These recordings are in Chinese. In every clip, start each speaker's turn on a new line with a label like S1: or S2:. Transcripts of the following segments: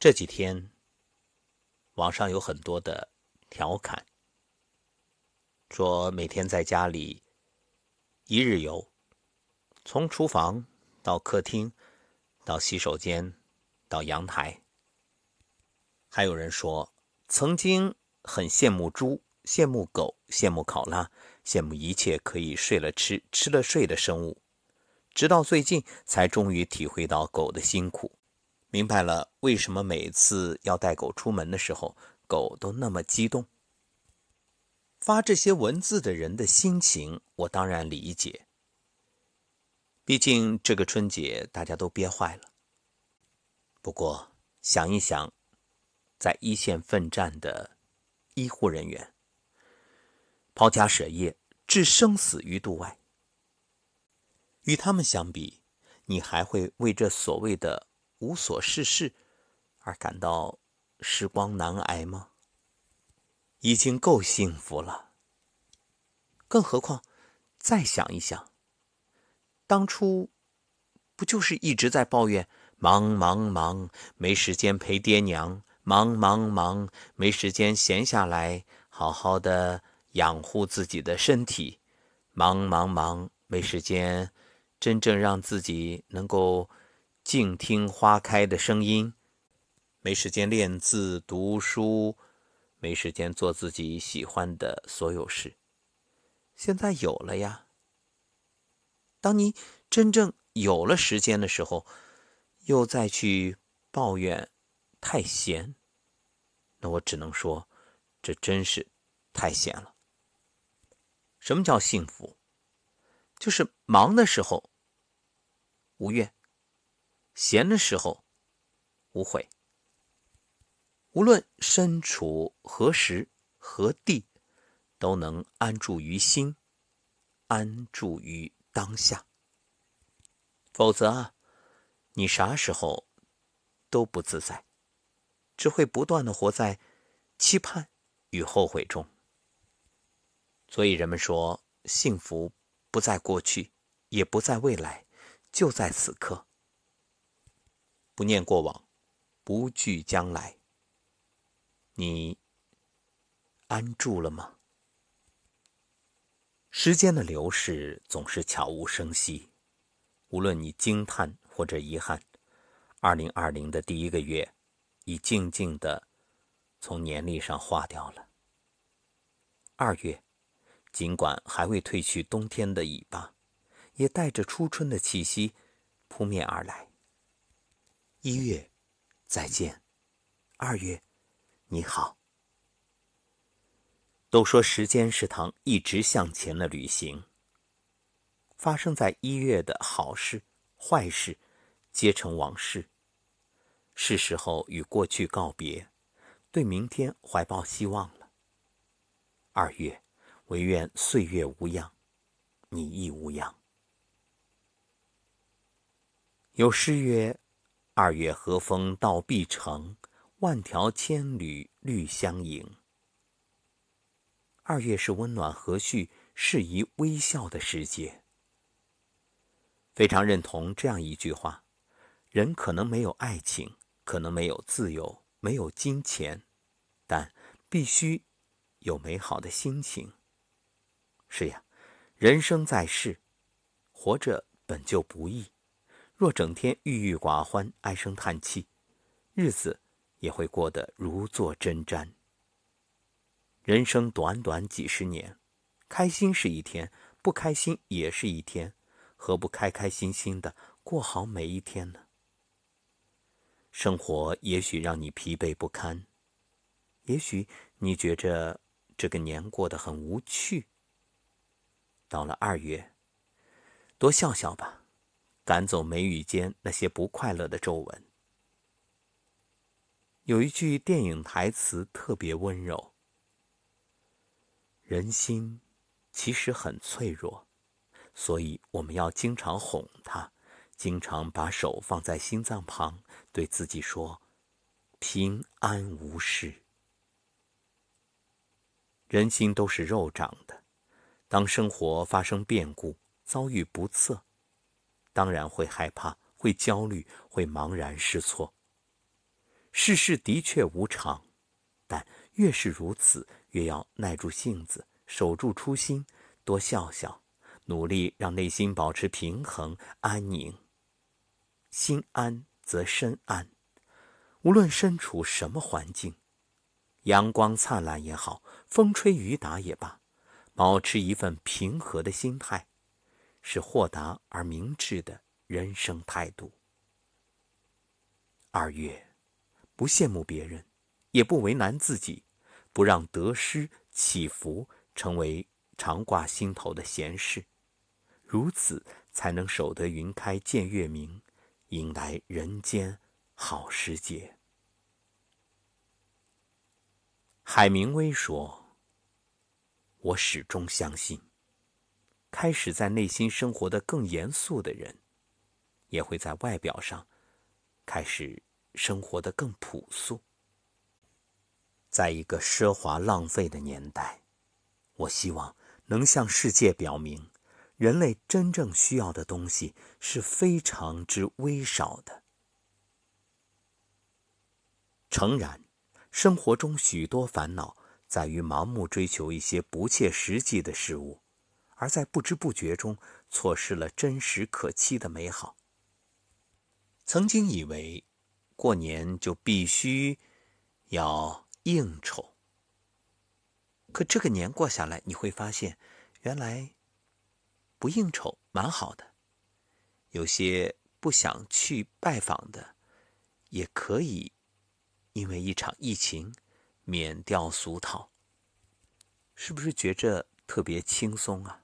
S1: 这几天，网上有很多的调侃，说每天在家里一日游，从厨房到客厅，到洗手间，到阳台。还有人说，曾经很羡慕猪，羡慕狗，羡慕考拉，羡慕一切可以睡了吃，吃了睡的生物，直到最近才终于体会到狗的辛苦。明白了，为什么每次要带狗出门的时候，狗都那么激动。发这些文字的人的心情，我当然理解。毕竟这个春节大家都憋坏了。不过想一想，在一线奋战的医护人员，抛家舍业，置生死于度外，与他们相比，你还会为这所谓的……无所事事而感到时光难挨吗？已经够幸福了。更何况，再想一想，当初不就是一直在抱怨忙忙忙，没时间陪爹娘；忙忙忙，没时间闲下来好好的养护自己的身体；忙忙忙，没时间真正让自己能够。静听花开的声音，没时间练字读书，没时间做自己喜欢的所有事。现在有了呀。当你真正有了时间的时候，又再去抱怨太闲，那我只能说，这真是太闲了。什么叫幸福？就是忙的时候无怨。闲的时候，无悔。无论身处何时何地，都能安住于心，安住于当下。否则啊，你啥时候都不自在，只会不断的活在期盼与后悔中。所以人们说，幸福不在过去，也不在未来，就在此刻。不念过往，不惧将来。你安住了吗？时间的流逝总是悄无声息，无论你惊叹或者遗憾，二零二零的第一个月已静静的从年历上划掉了。二月，尽管还未褪去冬天的尾巴，也带着初春的气息扑面而来。一月，再见；二月，你好。都说时间是趟一直向前的旅行。发生在一月的好事、坏事，皆成往事。是时候与过去告别，对明天怀抱希望了。二月，唯愿岁月无恙，你亦无恙。有诗曰。二月和风到碧城，万条千缕绿相迎。二月是温暖和煦、适宜微笑的时节。非常认同这样一句话：人可能没有爱情，可能没有自由，没有金钱，但必须有美好的心情。是呀，人生在世，活着本就不易。若整天郁郁寡欢、唉声叹气，日子也会过得如坐针毡。人生短短几十年，开心是一天，不开心也是一天，何不开开心心的过好每一天呢？生活也许让你疲惫不堪，也许你觉着这个年过得很无趣。到了二月，多笑笑吧。赶走眉宇间那些不快乐的皱纹。有一句电影台词特别温柔：“人心其实很脆弱，所以我们要经常哄他，经常把手放在心脏旁，对自己说：‘平安无事。’人心都是肉长的，当生活发生变故，遭遇不测。”当然会害怕，会焦虑，会茫然失措。世事的确无常，但越是如此，越要耐住性子，守住初心，多笑笑，努力让内心保持平衡安宁。心安则身安，无论身处什么环境，阳光灿烂也好，风吹雨打也罢，保持一份平和的心态，是豁达而明智的人生态度。二月，不羡慕别人，也不为难自己，不让得失起伏成为常挂心头的闲事，如此才能守得云开见月明。迎来人间好时节。海明威说：“我始终相信，开始在内心生活的更严肃的人，也会在外表上开始生活的更朴素。在一个奢华浪费的年代，我希望能向世界表明。”人类真正需要的东西是非常之微少的。诚然，生活中许多烦恼在于盲目追求一些不切实际的事物，而在不知不觉中错失了真实可期的美好。曾经以为，过年就必须要应酬，可这个年过下来，你会发现，原来。不应酬蛮好的，有些不想去拜访的，也可以因为一场疫情免掉俗套，是不是觉着特别轻松啊？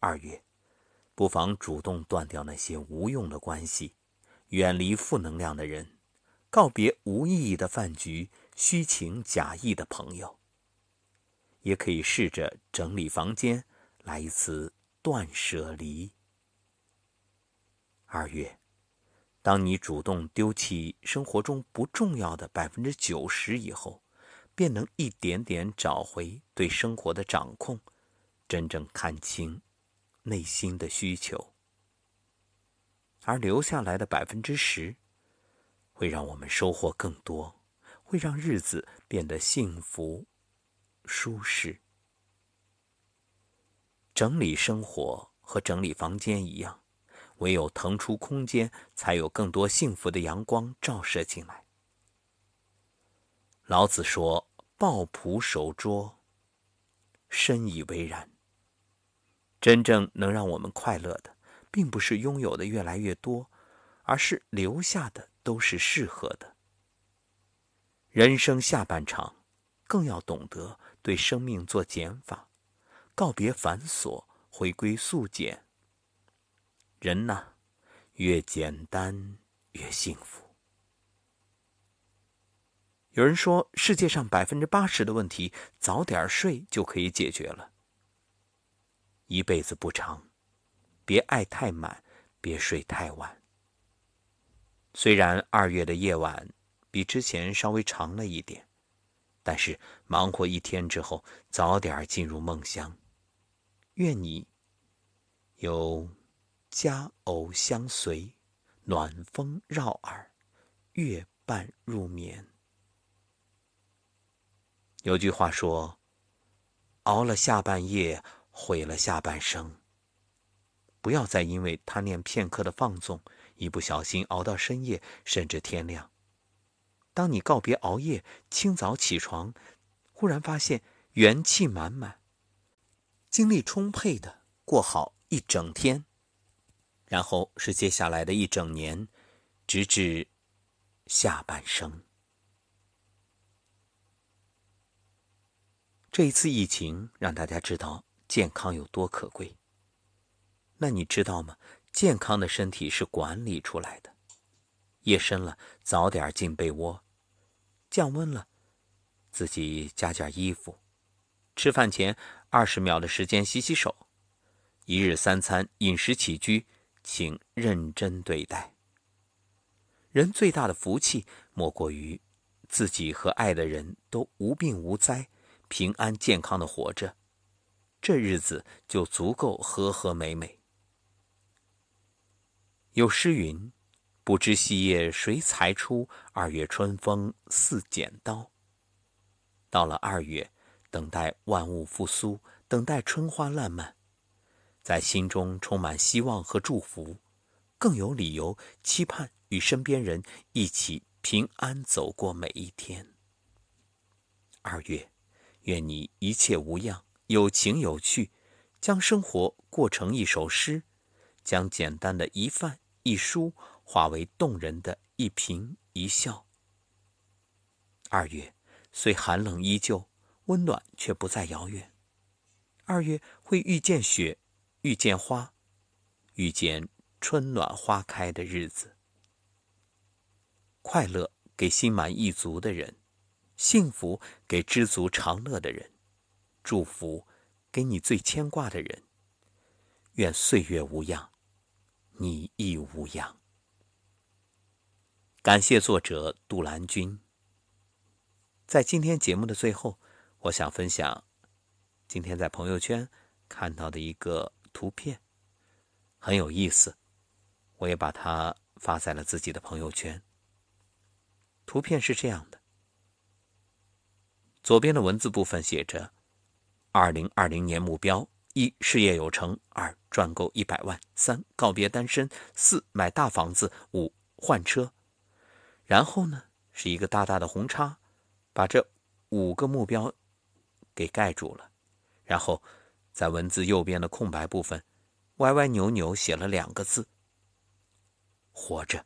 S1: 二月，不妨主动断掉那些无用的关系，远离负能量的人，告别无意义的饭局、虚情假意的朋友，也可以试着整理房间。来一次断舍离。二月，当你主动丢弃生活中不重要的百分之九十以后，便能一点点找回对生活的掌控，真正看清内心的需求。而留下来的百分之十，会让我们收获更多，会让日子变得幸福、舒适。整理生活和整理房间一样，唯有腾出空间，才有更多幸福的阳光照射进来。老子说：“抱朴守拙。”深以为然。真正能让我们快乐的，并不是拥有的越来越多，而是留下的都是适合的。人生下半场，更要懂得对生命做减法。告别繁琐，回归素简。人呐，越简单越幸福。有人说，世界上百分之八十的问题，早点睡就可以解决了。一辈子不长，别爱太满，别睡太晚。虽然二月的夜晚比之前稍微长了一点，但是忙活一天之后，早点进入梦乡。愿你有佳偶相随，暖风绕耳，月半入眠。有句话说：“熬了下半夜，毁了下半生。”不要再因为贪恋片刻的放纵，一不小心熬到深夜，甚至天亮。当你告别熬夜，清早起床，忽然发现元气满满。精力充沛的过好一整天，然后是接下来的一整年，直至下半生。这一次疫情让大家知道健康有多可贵。那你知道吗？健康的身体是管理出来的。夜深了，早点进被窝；降温了，自己加件衣服。吃饭前。二十秒的时间洗洗手，一日三餐饮食起居，请认真对待。人最大的福气，莫过于自己和爱的人都无病无灾、平安健康的活着，这日子就足够和和美美。有诗云：“不知细叶谁裁出？二月春风似剪刀。到了二月，等待万物复苏，等待春花烂漫，在心中充满希望和祝福，更有理由期盼与身边人一起平安走过每一天。二月，愿你一切无恙，有情有趣，将生活过成一首诗，将简单的一饭一书。化为动人的一颦一笑。二月虽寒冷依旧，温暖却不再遥远。二月会遇见雪，遇见花，遇见春暖花开的日子。快乐给心满意足的人，幸福给知足常乐的人，祝福给你最牵挂的人。愿岁月无恙，你亦无恙。感谢作者杜兰君。在今天节目的最后，我想分享今天在朋友圈看到的一个图片，很有意思，我也把它发在了自己的朋友圈。图片是这样的：左边的文字部分写着“二零二零年目标：一、事业有成；二、赚够一百万；三、告别单身；四、买大房子；五、换车。”然后呢，是一个大大的红叉，把这五个目标给盖住了。然后，在文字右边的空白部分，歪歪扭扭写了两个字：“活着。”